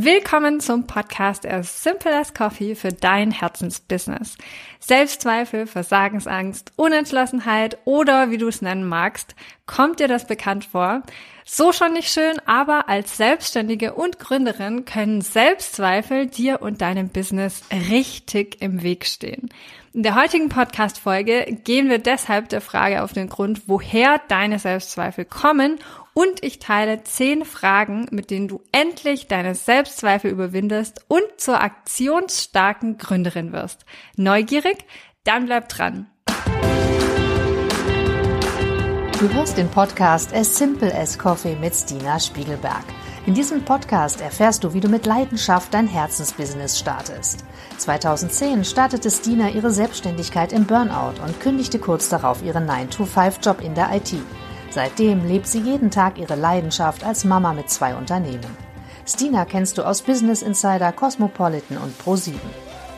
Willkommen zum Podcast As Simple as Coffee für dein Herzensbusiness. Selbstzweifel, Versagensangst, Unentschlossenheit oder wie du es nennen magst, kommt dir das bekannt vor? So schon nicht schön, aber als Selbstständige und Gründerin können Selbstzweifel dir und deinem Business richtig im Weg stehen. In der heutigen Podcast-Folge gehen wir deshalb der Frage auf den Grund, woher deine Selbstzweifel kommen und ich teile zehn Fragen, mit denen du endlich deine Selbstzweifel überwindest und zur aktionsstarken Gründerin wirst. Neugierig? Dann bleib dran. Du hörst den Podcast As Simple as Coffee mit Stina Spiegelberg. In diesem Podcast erfährst du, wie du mit Leidenschaft dein Herzensbusiness startest. 2010 startete Stina ihre Selbstständigkeit im Burnout und kündigte kurz darauf ihren 9-to-5-Job in der IT. Seitdem lebt sie jeden Tag ihre Leidenschaft als Mama mit zwei Unternehmen. Stina kennst du aus Business Insider, Cosmopolitan und Pro7.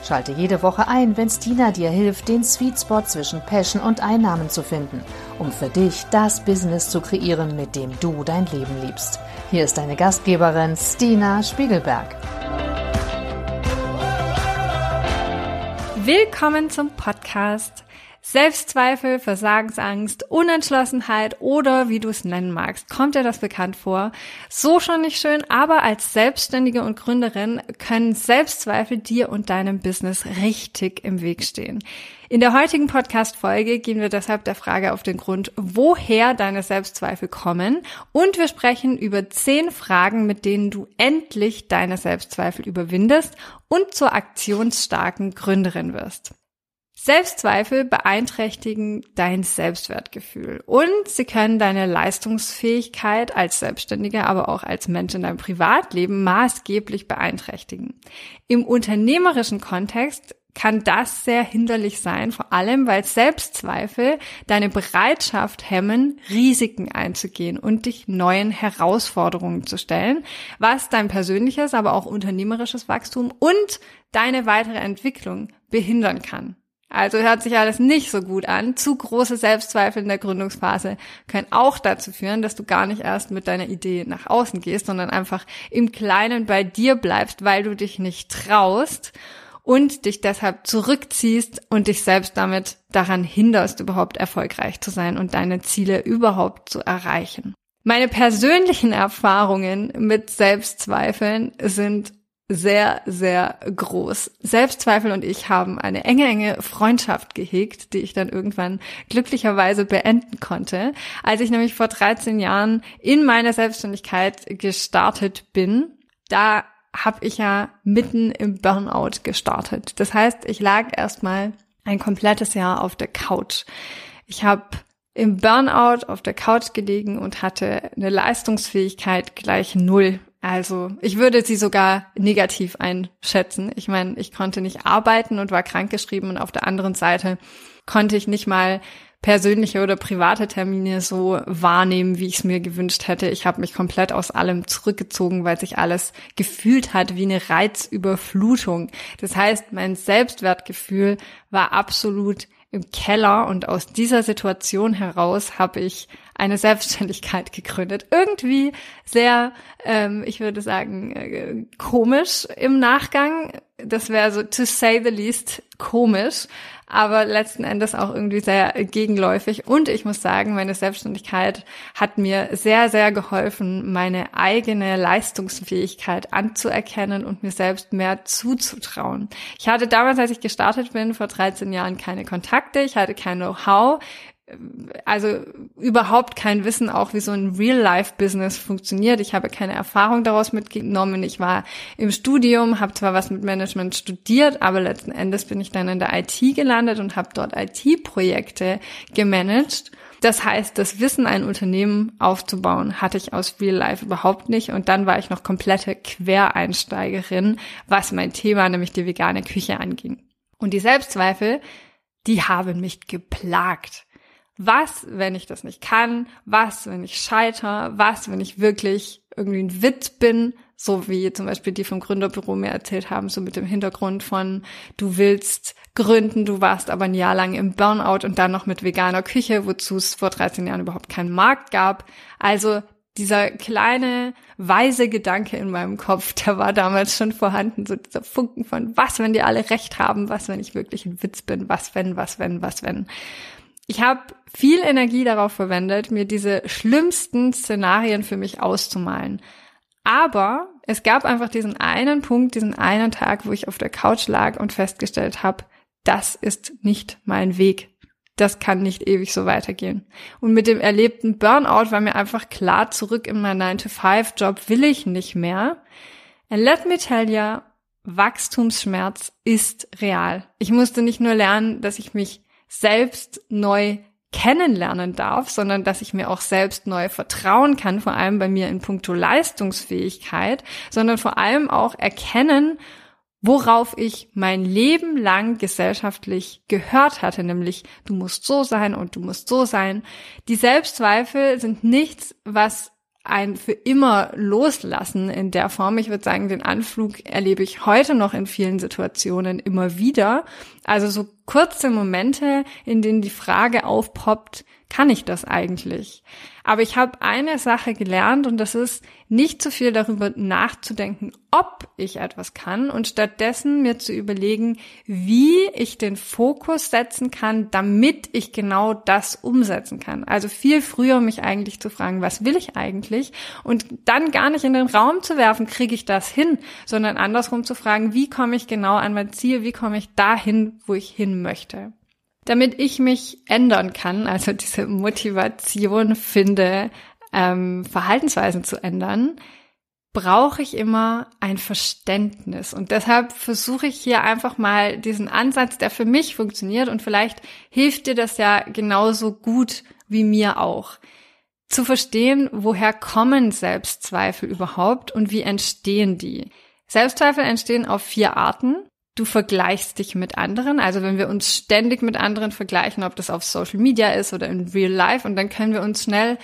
Schalte jede Woche ein, wenn Stina dir hilft, den Sweet Spot zwischen Passion und Einnahmen zu finden, um für dich das Business zu kreieren, mit dem du dein Leben liebst. Hier ist deine Gastgeberin Stina Spiegelberg. Willkommen zum Podcast. Selbstzweifel, Versagensangst, Unentschlossenheit oder wie du es nennen magst. Kommt dir das bekannt vor? So schon nicht schön, aber als Selbstständige und Gründerin können Selbstzweifel dir und deinem Business richtig im Weg stehen. In der heutigen Podcast-Folge gehen wir deshalb der Frage auf den Grund, woher deine Selbstzweifel kommen und wir sprechen über zehn Fragen, mit denen du endlich deine Selbstzweifel überwindest und zur aktionsstarken Gründerin wirst. Selbstzweifel beeinträchtigen dein Selbstwertgefühl und sie können deine Leistungsfähigkeit als Selbstständiger, aber auch als Mensch in deinem Privatleben maßgeblich beeinträchtigen. Im unternehmerischen Kontext kann das sehr hinderlich sein, vor allem weil Selbstzweifel deine Bereitschaft hemmen, Risiken einzugehen und dich neuen Herausforderungen zu stellen, was dein persönliches, aber auch unternehmerisches Wachstum und deine weitere Entwicklung behindern kann. Also hört sich alles nicht so gut an. Zu große Selbstzweifel in der Gründungsphase können auch dazu führen, dass du gar nicht erst mit deiner Idee nach außen gehst, sondern einfach im Kleinen bei dir bleibst, weil du dich nicht traust und dich deshalb zurückziehst und dich selbst damit daran hinderst, überhaupt erfolgreich zu sein und deine Ziele überhaupt zu erreichen. Meine persönlichen Erfahrungen mit Selbstzweifeln sind sehr, sehr groß. Selbstzweifel und ich haben eine enge, enge Freundschaft gehegt, die ich dann irgendwann glücklicherweise beenden konnte. Als ich nämlich vor 13 Jahren in meine Selbstständigkeit gestartet bin, da habe ich ja mitten im Burnout gestartet. Das heißt, ich lag erstmal ein komplettes Jahr auf der Couch. Ich habe im Burnout auf der Couch gelegen und hatte eine Leistungsfähigkeit gleich null. Also ich würde sie sogar negativ einschätzen. Ich meine, ich konnte nicht arbeiten und war krankgeschrieben und auf der anderen Seite konnte ich nicht mal persönliche oder private Termine so wahrnehmen, wie ich es mir gewünscht hätte. Ich habe mich komplett aus allem zurückgezogen, weil sich alles gefühlt hat wie eine Reizüberflutung. Das heißt, mein Selbstwertgefühl war absolut im Keller und aus dieser Situation heraus habe ich eine Selbstständigkeit gegründet. Irgendwie sehr, ähm, ich würde sagen, äh, komisch im Nachgang. Das wäre so, to say the least, komisch, aber letzten Endes auch irgendwie sehr gegenläufig. Und ich muss sagen, meine Selbstständigkeit hat mir sehr, sehr geholfen, meine eigene Leistungsfähigkeit anzuerkennen und mir selbst mehr zuzutrauen. Ich hatte damals, als ich gestartet bin, vor 13 Jahren keine Kontakte, ich hatte kein Know-how also überhaupt kein Wissen auch, wie so ein Real-Life-Business funktioniert. Ich habe keine Erfahrung daraus mitgenommen. Ich war im Studium, habe zwar was mit Management studiert, aber letzten Endes bin ich dann in der IT gelandet und habe dort IT-Projekte gemanagt. Das heißt, das Wissen, ein Unternehmen aufzubauen, hatte ich aus Real Life überhaupt nicht. Und dann war ich noch komplette Quereinsteigerin, was mein Thema, nämlich die vegane Küche anging. Und die Selbstzweifel, die haben mich geplagt was, wenn ich das nicht kann, was, wenn ich scheiter, was, wenn ich wirklich irgendwie ein Witz bin, so wie zum Beispiel die vom Gründerbüro mir erzählt haben, so mit dem Hintergrund von, du willst gründen, du warst aber ein Jahr lang im Burnout und dann noch mit veganer Küche, wozu es vor 13 Jahren überhaupt keinen Markt gab. Also dieser kleine weise Gedanke in meinem Kopf, der war damals schon vorhanden, so dieser Funken von was, wenn die alle recht haben, was, wenn ich wirklich ein Witz bin, was, wenn, was, wenn, was, wenn. Ich habe viel Energie darauf verwendet, mir diese schlimmsten Szenarien für mich auszumalen. Aber es gab einfach diesen einen Punkt, diesen einen Tag, wo ich auf der Couch lag und festgestellt habe, das ist nicht mein Weg das kann nicht ewig so weitergehen. Und mit dem erlebten Burnout war mir einfach klar, zurück in meinen 9-to-5-Job will ich nicht mehr. And let me tell you, Wachstumsschmerz ist real. Ich musste nicht nur lernen, dass ich mich selbst neu kennenlernen darf, sondern dass ich mir auch selbst neu vertrauen kann, vor allem bei mir in puncto Leistungsfähigkeit, sondern vor allem auch erkennen, worauf ich mein Leben lang gesellschaftlich gehört hatte, nämlich du musst so sein und du musst so sein. Die Selbstzweifel sind nichts, was ein für immer loslassen in der Form. Ich würde sagen, den Anflug erlebe ich heute noch in vielen Situationen immer wieder. Also so kurze Momente, in denen die Frage aufpoppt, kann ich das eigentlich? Aber ich habe eine Sache gelernt und das ist, nicht zu viel darüber nachzudenken, ob ich etwas kann und stattdessen mir zu überlegen, wie ich den Fokus setzen kann, damit ich genau das umsetzen kann. Also viel früher mich eigentlich zu fragen, was will ich eigentlich? Und dann gar nicht in den Raum zu werfen, kriege ich das hin, sondern andersrum zu fragen, wie komme ich genau an mein Ziel, wie komme ich dahin, wo ich hin möchte damit ich mich ändern kann, also diese Motivation finde, ähm, Verhaltensweisen zu ändern, brauche ich immer ein Verständnis. Und deshalb versuche ich hier einfach mal diesen Ansatz, der für mich funktioniert und vielleicht hilft dir das ja genauso gut wie mir auch. Zu verstehen, woher kommen Selbstzweifel überhaupt und wie entstehen die? Selbstzweifel entstehen auf vier Arten. Du vergleichst dich mit anderen. Also wenn wir uns ständig mit anderen vergleichen, ob das auf Social Media ist oder in Real Life, und dann können wir uns schnell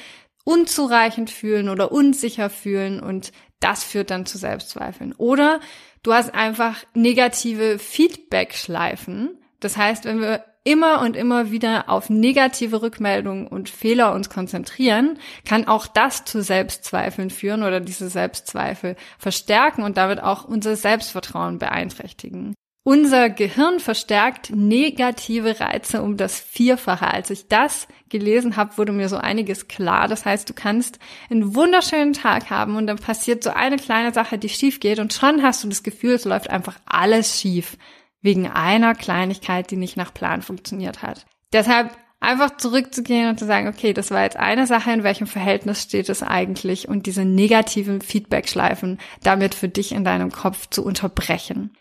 unzureichend fühlen oder unsicher fühlen und das führt dann zu Selbstzweifeln. Oder du hast einfach negative Feedback-Schleifen. Das heißt, wenn wir immer und immer wieder auf negative Rückmeldungen und Fehler uns konzentrieren, kann auch das zu Selbstzweifeln führen oder diese Selbstzweifel verstärken und damit auch unser Selbstvertrauen beeinträchtigen. Unser Gehirn verstärkt negative Reize um das Vierfache. Als ich das gelesen habe, wurde mir so einiges klar. Das heißt, du kannst einen wunderschönen Tag haben und dann passiert so eine kleine Sache, die schief geht und schon hast du das Gefühl, es läuft einfach alles schief. Wegen einer Kleinigkeit, die nicht nach Plan funktioniert hat. Deshalb einfach zurückzugehen und zu sagen, okay, das war jetzt eine Sache, in welchem Verhältnis steht es eigentlich und diese negativen Feedback-Schleifen damit für dich in deinem Kopf zu unterbrechen.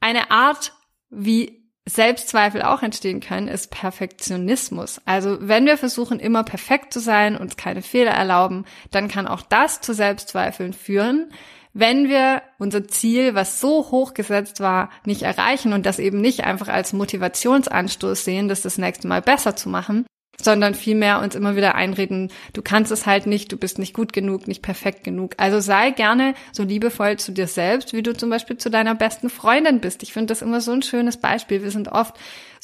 Eine Art, wie Selbstzweifel auch entstehen können, ist Perfektionismus. Also wenn wir versuchen, immer perfekt zu sein, uns keine Fehler erlauben, dann kann auch das zu Selbstzweifeln führen, wenn wir unser Ziel, was so hoch gesetzt war, nicht erreichen und das eben nicht einfach als Motivationsanstoß sehen, das das nächste Mal besser zu machen, sondern vielmehr uns immer wieder einreden, du kannst es halt nicht, du bist nicht gut genug, nicht perfekt genug. Also sei gerne so liebevoll zu dir selbst, wie du zum Beispiel zu deiner besten Freundin bist. Ich finde das immer so ein schönes Beispiel. Wir sind oft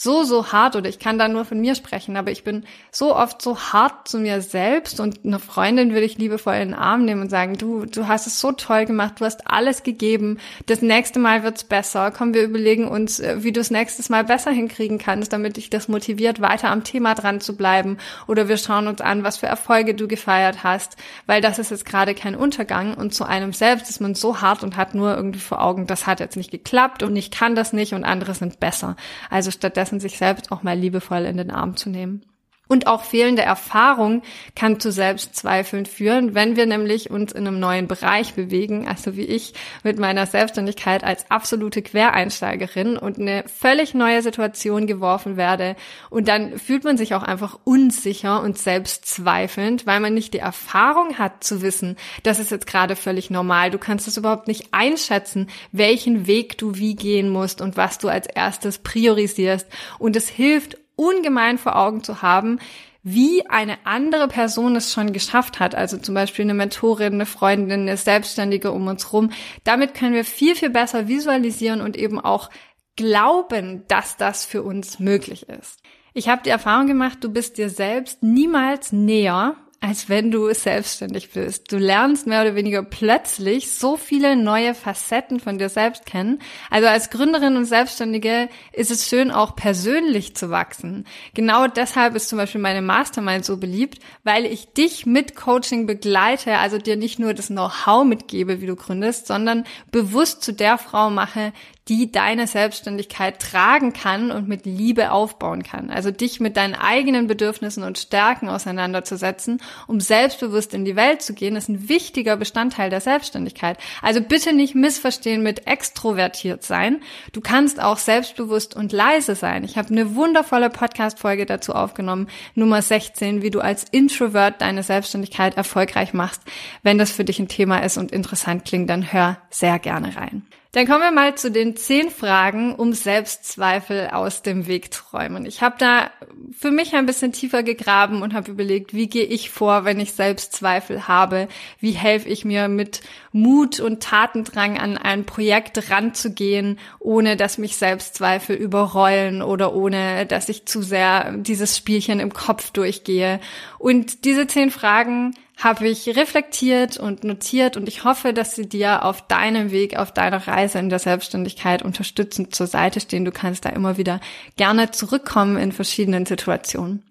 so, so hart oder ich kann da nur von mir sprechen, aber ich bin so oft so hart zu mir selbst und eine Freundin würde ich liebevoll in den Arm nehmen und sagen, du, du hast es so toll gemacht, du hast alles gegeben, das nächste Mal wird's besser. Komm, wir überlegen uns, äh, wie du es nächstes Mal besser hinkriegen kannst, damit dich das motiviert, weiter am Thema dran zu bleiben. Oder wir schauen uns an, was für Erfolge du gefeiert hast, weil das ist jetzt gerade kein Untergang und zu einem selbst ist man so hart und hat nur irgendwie vor Augen, das hat jetzt nicht geklappt und ich kann das nicht und andere sind besser. Also stattdessen sich selbst auch mal liebevoll in den Arm zu nehmen. Und auch fehlende Erfahrung kann zu Selbstzweifeln führen, wenn wir nämlich uns in einem neuen Bereich bewegen, also wie ich mit meiner Selbstständigkeit als absolute Quereinsteigerin und eine völlig neue Situation geworfen werde. Und dann fühlt man sich auch einfach unsicher und selbstzweifelnd, weil man nicht die Erfahrung hat zu wissen, das ist jetzt gerade völlig normal. Du kannst es überhaupt nicht einschätzen, welchen Weg du wie gehen musst und was du als erstes priorisierst. Und es hilft ungemein vor Augen zu haben, wie eine andere Person es schon geschafft hat, also zum Beispiel eine Mentorin, eine Freundin, eine Selbstständige um uns rum. Damit können wir viel, viel besser visualisieren und eben auch glauben, dass das für uns möglich ist. Ich habe die Erfahrung gemacht, du bist dir selbst niemals näher, als wenn du selbstständig bist. Du lernst mehr oder weniger plötzlich so viele neue Facetten von dir selbst kennen. Also als Gründerin und Selbstständige ist es schön, auch persönlich zu wachsen. Genau deshalb ist zum Beispiel meine Mastermind so beliebt, weil ich dich mit Coaching begleite, also dir nicht nur das Know-how mitgebe, wie du gründest, sondern bewusst zu der Frau mache, die deine Selbstständigkeit tragen kann und mit Liebe aufbauen kann. Also dich mit deinen eigenen Bedürfnissen und Stärken auseinanderzusetzen, um selbstbewusst in die Welt zu gehen, ist ein wichtiger Bestandteil der Selbstständigkeit. Also bitte nicht missverstehen mit extrovertiert sein. Du kannst auch selbstbewusst und leise sein. Ich habe eine wundervolle Podcast-Folge dazu aufgenommen, Nummer 16, wie du als Introvert deine Selbstständigkeit erfolgreich machst. Wenn das für dich ein Thema ist und interessant klingt, dann hör sehr gerne rein. Dann kommen wir mal zu den zehn Fragen, um Selbstzweifel aus dem Weg zu räumen. Ich habe da für mich ein bisschen tiefer gegraben und habe überlegt, wie gehe ich vor, wenn ich Selbstzweifel habe? Wie helfe ich mir mit Mut und Tatendrang an ein Projekt ranzugehen, ohne dass mich Selbstzweifel überrollen oder ohne dass ich zu sehr dieses Spielchen im Kopf durchgehe? Und diese zehn Fragen habe ich reflektiert und notiert und ich hoffe, dass sie dir auf deinem Weg, auf deiner Reise in der Selbstständigkeit unterstützend zur Seite stehen. Du kannst da immer wieder gerne zurückkommen in verschiedenen Situationen.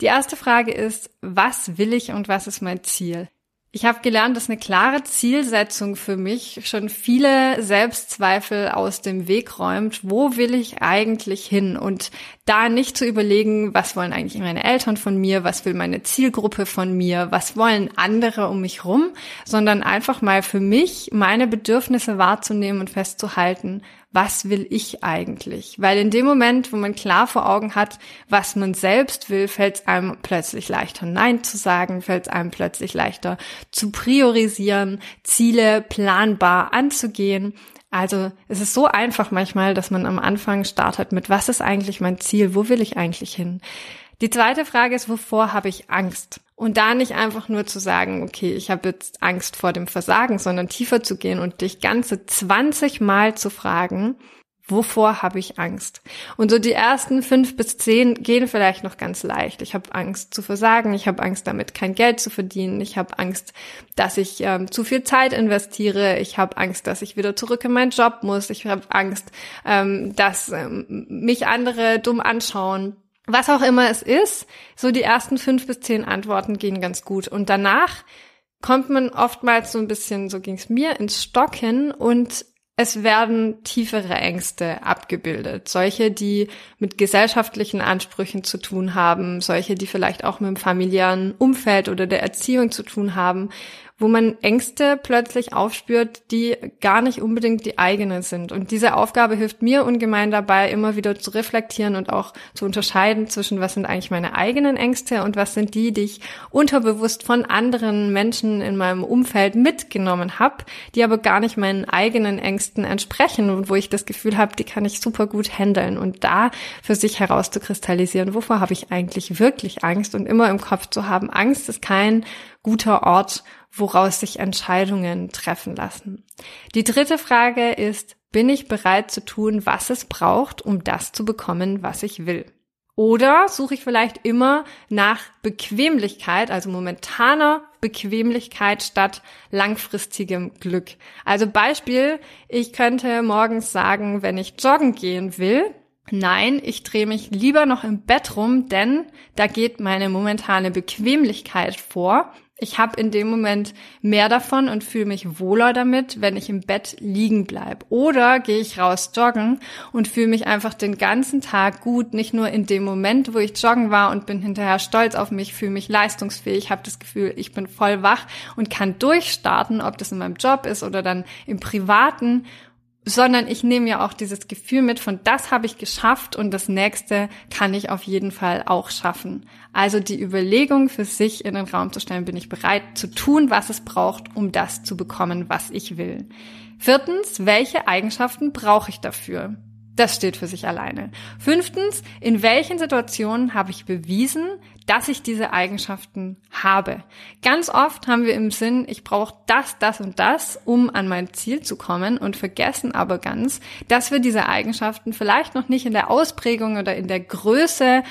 Die erste Frage ist, was will ich und was ist mein Ziel? Ich habe gelernt, dass eine klare Zielsetzung für mich schon viele Selbstzweifel aus dem Weg räumt. Wo will ich eigentlich hin? Und da nicht zu überlegen, was wollen eigentlich meine Eltern von mir? Was will meine Zielgruppe von mir? Was wollen andere um mich rum? Sondern einfach mal für mich meine Bedürfnisse wahrzunehmen und festzuhalten, was will ich eigentlich? Weil in dem Moment, wo man klar vor Augen hat, was man selbst will, fällt es einem plötzlich leichter, Nein zu sagen, fällt es einem plötzlich leichter zu priorisieren, Ziele planbar anzugehen. Also es ist so einfach manchmal, dass man am Anfang startet mit, was ist eigentlich mein Ziel? Wo will ich eigentlich hin? Die zweite Frage ist, wovor habe ich Angst? Und da nicht einfach nur zu sagen, okay, ich habe jetzt Angst vor dem Versagen, sondern tiefer zu gehen und dich ganze 20 Mal zu fragen, wovor habe ich Angst? Und so die ersten fünf bis zehn gehen vielleicht noch ganz leicht. Ich habe Angst zu versagen, ich habe Angst damit kein Geld zu verdienen, ich habe Angst, dass ich ähm, zu viel Zeit investiere, ich habe Angst, dass ich wieder zurück in meinen Job muss, ich habe Angst, ähm, dass ähm, mich andere dumm anschauen was auch immer es ist, so die ersten fünf bis zehn Antworten gehen ganz gut. Und danach kommt man oftmals so ein bisschen, so ging es mir, ins Stocken und es werden tiefere Ängste abgebildet. Solche, die mit gesellschaftlichen Ansprüchen zu tun haben, solche, die vielleicht auch mit dem familiären Umfeld oder der Erziehung zu tun haben, wo man Ängste plötzlich aufspürt, die gar nicht unbedingt die eigenen sind. Und diese Aufgabe hilft mir ungemein dabei, immer wieder zu reflektieren und auch zu unterscheiden zwischen, was sind eigentlich meine eigenen Ängste und was sind die, die ich unterbewusst von anderen Menschen in meinem Umfeld mitgenommen habe, die aber gar nicht meinen eigenen Ängsten entsprechen und wo ich das Gefühl habe, die kann ich super gut handeln und da für sich herauszukristallisieren, wovor habe ich eigentlich wirklich Angst und immer im Kopf zu haben, Angst ist kein guter Ort, woraus sich Entscheidungen treffen lassen. Die dritte Frage ist, bin ich bereit zu tun, was es braucht, um das zu bekommen, was ich will? Oder suche ich vielleicht immer nach Bequemlichkeit, also momentaner Bequemlichkeit statt langfristigem Glück. Also Beispiel, ich könnte morgens sagen, wenn ich joggen gehen will, nein, ich drehe mich lieber noch im Bett rum, denn da geht meine momentane Bequemlichkeit vor ich habe in dem Moment mehr davon und fühle mich wohler damit, wenn ich im Bett liegen bleib. Oder gehe ich raus joggen und fühle mich einfach den ganzen Tag gut, nicht nur in dem Moment, wo ich joggen war und bin hinterher stolz auf mich, fühle mich leistungsfähig, habe das Gefühl, ich bin voll wach und kann durchstarten, ob das in meinem Job ist oder dann im privaten sondern ich nehme ja auch dieses Gefühl mit von das habe ich geschafft und das nächste kann ich auf jeden Fall auch schaffen. Also die Überlegung für sich in den Raum zu stellen, bin ich bereit zu tun, was es braucht, um das zu bekommen, was ich will. Viertens, welche Eigenschaften brauche ich dafür? Das steht für sich alleine. Fünftens, in welchen Situationen habe ich bewiesen, dass ich diese Eigenschaften habe? Ganz oft haben wir im Sinn, ich brauche das, das und das, um an mein Ziel zu kommen und vergessen aber ganz, dass wir diese Eigenschaften vielleicht noch nicht in der Ausprägung oder in der Größe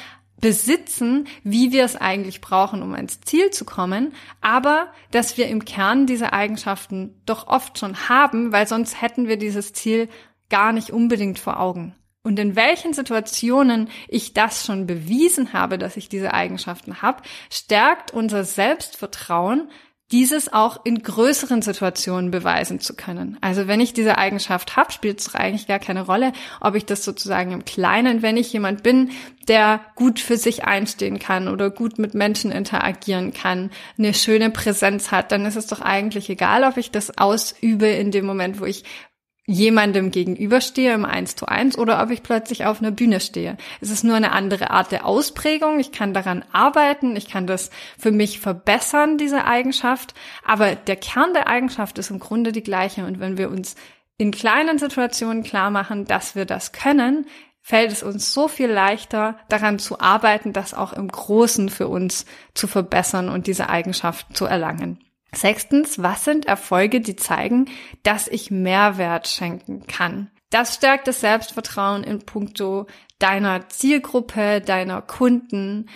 besitzen, wie wir es eigentlich brauchen, um ans Ziel zu kommen, aber dass wir im Kern diese Eigenschaften doch oft schon haben, weil sonst hätten wir dieses Ziel gar nicht unbedingt vor Augen. Und in welchen Situationen ich das schon bewiesen habe, dass ich diese Eigenschaften habe, stärkt unser Selbstvertrauen, dieses auch in größeren Situationen beweisen zu können. Also wenn ich diese Eigenschaft habe, spielt es eigentlich gar keine Rolle, ob ich das sozusagen im Kleinen, wenn ich jemand bin, der gut für sich einstehen kann oder gut mit Menschen interagieren kann, eine schöne Präsenz hat, dann ist es doch eigentlich egal, ob ich das ausübe in dem Moment, wo ich jemandem gegenüberstehe im Eins zu eins oder ob ich plötzlich auf einer Bühne stehe. Es ist nur eine andere Art der Ausprägung. Ich kann daran arbeiten. Ich kann das für mich verbessern, diese Eigenschaft. Aber der Kern der Eigenschaft ist im Grunde die gleiche. Und wenn wir uns in kleinen Situationen klar machen, dass wir das können, fällt es uns so viel leichter, daran zu arbeiten, das auch im Großen für uns zu verbessern und diese Eigenschaft zu erlangen. Sechstens, was sind Erfolge, die zeigen, dass ich Mehrwert schenken kann? Das stärkt das Selbstvertrauen in puncto deiner Zielgruppe, deiner Kunden,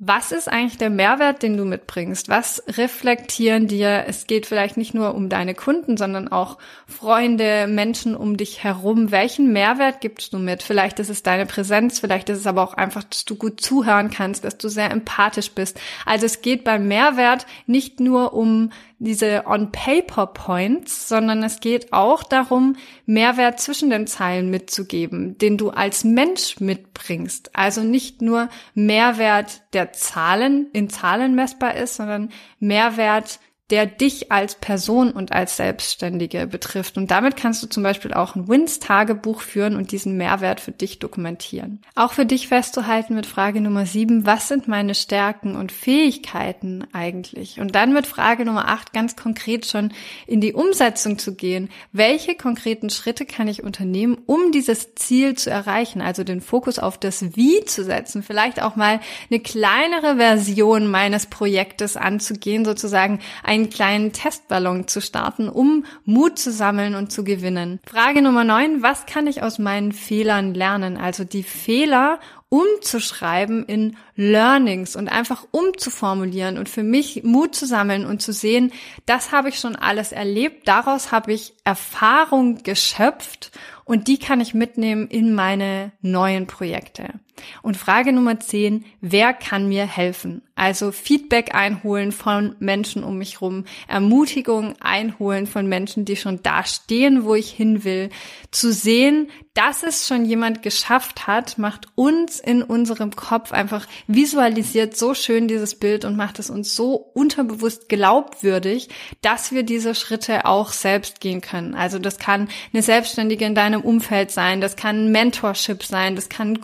was ist eigentlich der Mehrwert, den du mitbringst? Was reflektieren dir? Es geht vielleicht nicht nur um deine Kunden, sondern auch Freunde, Menschen um dich herum. Welchen Mehrwert gibst du mit? Vielleicht ist es deine Präsenz, vielleicht ist es aber auch einfach, dass du gut zuhören kannst, dass du sehr empathisch bist. Also es geht beim Mehrwert nicht nur um diese On-Paper-Points, sondern es geht auch darum, Mehrwert zwischen den Zeilen mitzugeben, den du als Mensch mitbringst. Also nicht nur Mehrwert der Zahlen in Zahlen messbar ist, sondern Mehrwert der dich als Person und als Selbstständige betrifft. Und damit kannst du zum Beispiel auch ein Wins-Tagebuch führen und diesen Mehrwert für dich dokumentieren. Auch für dich festzuhalten mit Frage Nummer sieben, was sind meine Stärken und Fähigkeiten eigentlich? Und dann mit Frage Nummer acht ganz konkret schon in die Umsetzung zu gehen. Welche konkreten Schritte kann ich unternehmen, um dieses Ziel zu erreichen? Also den Fokus auf das Wie zu setzen, vielleicht auch mal eine kleinere Version meines Projektes anzugehen, sozusagen ein einen kleinen Testballon zu starten, um Mut zu sammeln und zu gewinnen. Frage Nummer neun, was kann ich aus meinen Fehlern lernen? Also die Fehler umzuschreiben in Learnings und einfach umzuformulieren und für mich Mut zu sammeln und zu sehen, das habe ich schon alles erlebt, daraus habe ich Erfahrung geschöpft und die kann ich mitnehmen in meine neuen Projekte. Und Frage Nummer 10, wer kann mir helfen? Also Feedback einholen von Menschen um mich rum, Ermutigung einholen von Menschen, die schon da stehen, wo ich hin will. Zu sehen, dass es schon jemand geschafft hat, macht uns in unserem Kopf einfach visualisiert so schön dieses Bild und macht es uns so unterbewusst glaubwürdig, dass wir diese Schritte auch selbst gehen können. Also das kann eine Selbstständige in deinem Umfeld sein, das kann ein Mentorship sein, das kann ein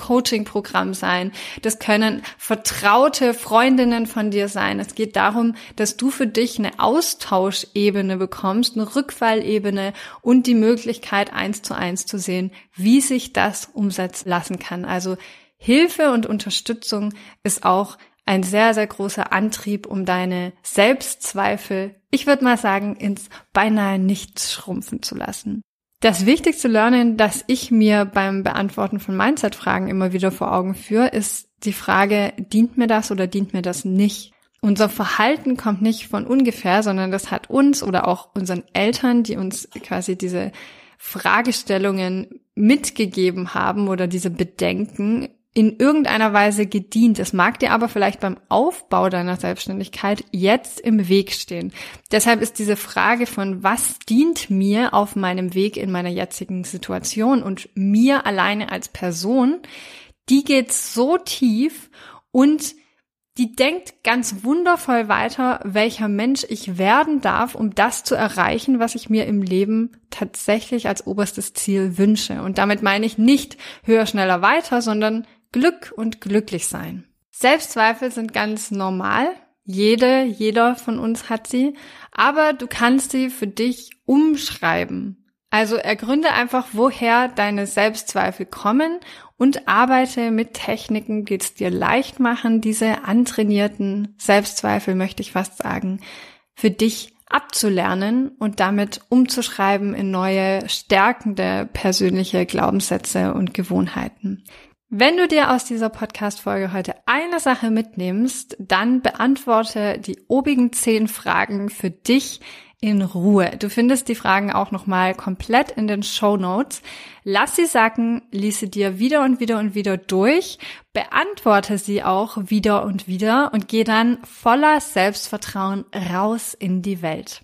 Coaching-Programm sein, das können vertraute Freundinnen von dir sein. Es geht darum, dass du für dich eine Austauschebene bekommst, eine Rückfallebene und die Möglichkeit, eins zu eins zu sehen, wie sich das umsetzen lassen kann. Also Hilfe und Unterstützung ist auch ein sehr, sehr großer Antrieb, um deine Selbstzweifel, ich würde mal sagen, ins beinahe nichts schrumpfen zu lassen. Das wichtigste Learning, das ich mir beim Beantworten von Mindset-Fragen immer wieder vor Augen führe, ist die Frage, dient mir das oder dient mir das nicht? Unser Verhalten kommt nicht von ungefähr, sondern das hat uns oder auch unseren Eltern, die uns quasi diese Fragestellungen mitgegeben haben oder diese Bedenken in irgendeiner Weise gedient. Es mag dir aber vielleicht beim Aufbau deiner Selbstständigkeit jetzt im Weg stehen. Deshalb ist diese Frage von, was dient mir auf meinem Weg in meiner jetzigen Situation und mir alleine als Person, die geht so tief und die denkt ganz wundervoll weiter, welcher Mensch ich werden darf, um das zu erreichen, was ich mir im Leben tatsächlich als oberstes Ziel wünsche. Und damit meine ich nicht höher, schneller, weiter, sondern Glück und glücklich sein. Selbstzweifel sind ganz normal. Jede, jeder von uns hat sie. Aber du kannst sie für dich umschreiben. Also ergründe einfach, woher deine Selbstzweifel kommen und arbeite mit Techniken, die es dir leicht machen, diese antrainierten Selbstzweifel, möchte ich fast sagen, für dich abzulernen und damit umzuschreiben in neue, stärkende persönliche Glaubenssätze und Gewohnheiten. Wenn du dir aus dieser Podcast-Folge heute eine Sache mitnimmst, dann beantworte die obigen zehn Fragen für dich in Ruhe. Du findest die Fragen auch nochmal komplett in den Show Notes. Lass sie sacken, lies sie dir wieder und wieder und wieder durch, beantworte sie auch wieder und wieder und geh dann voller Selbstvertrauen raus in die Welt.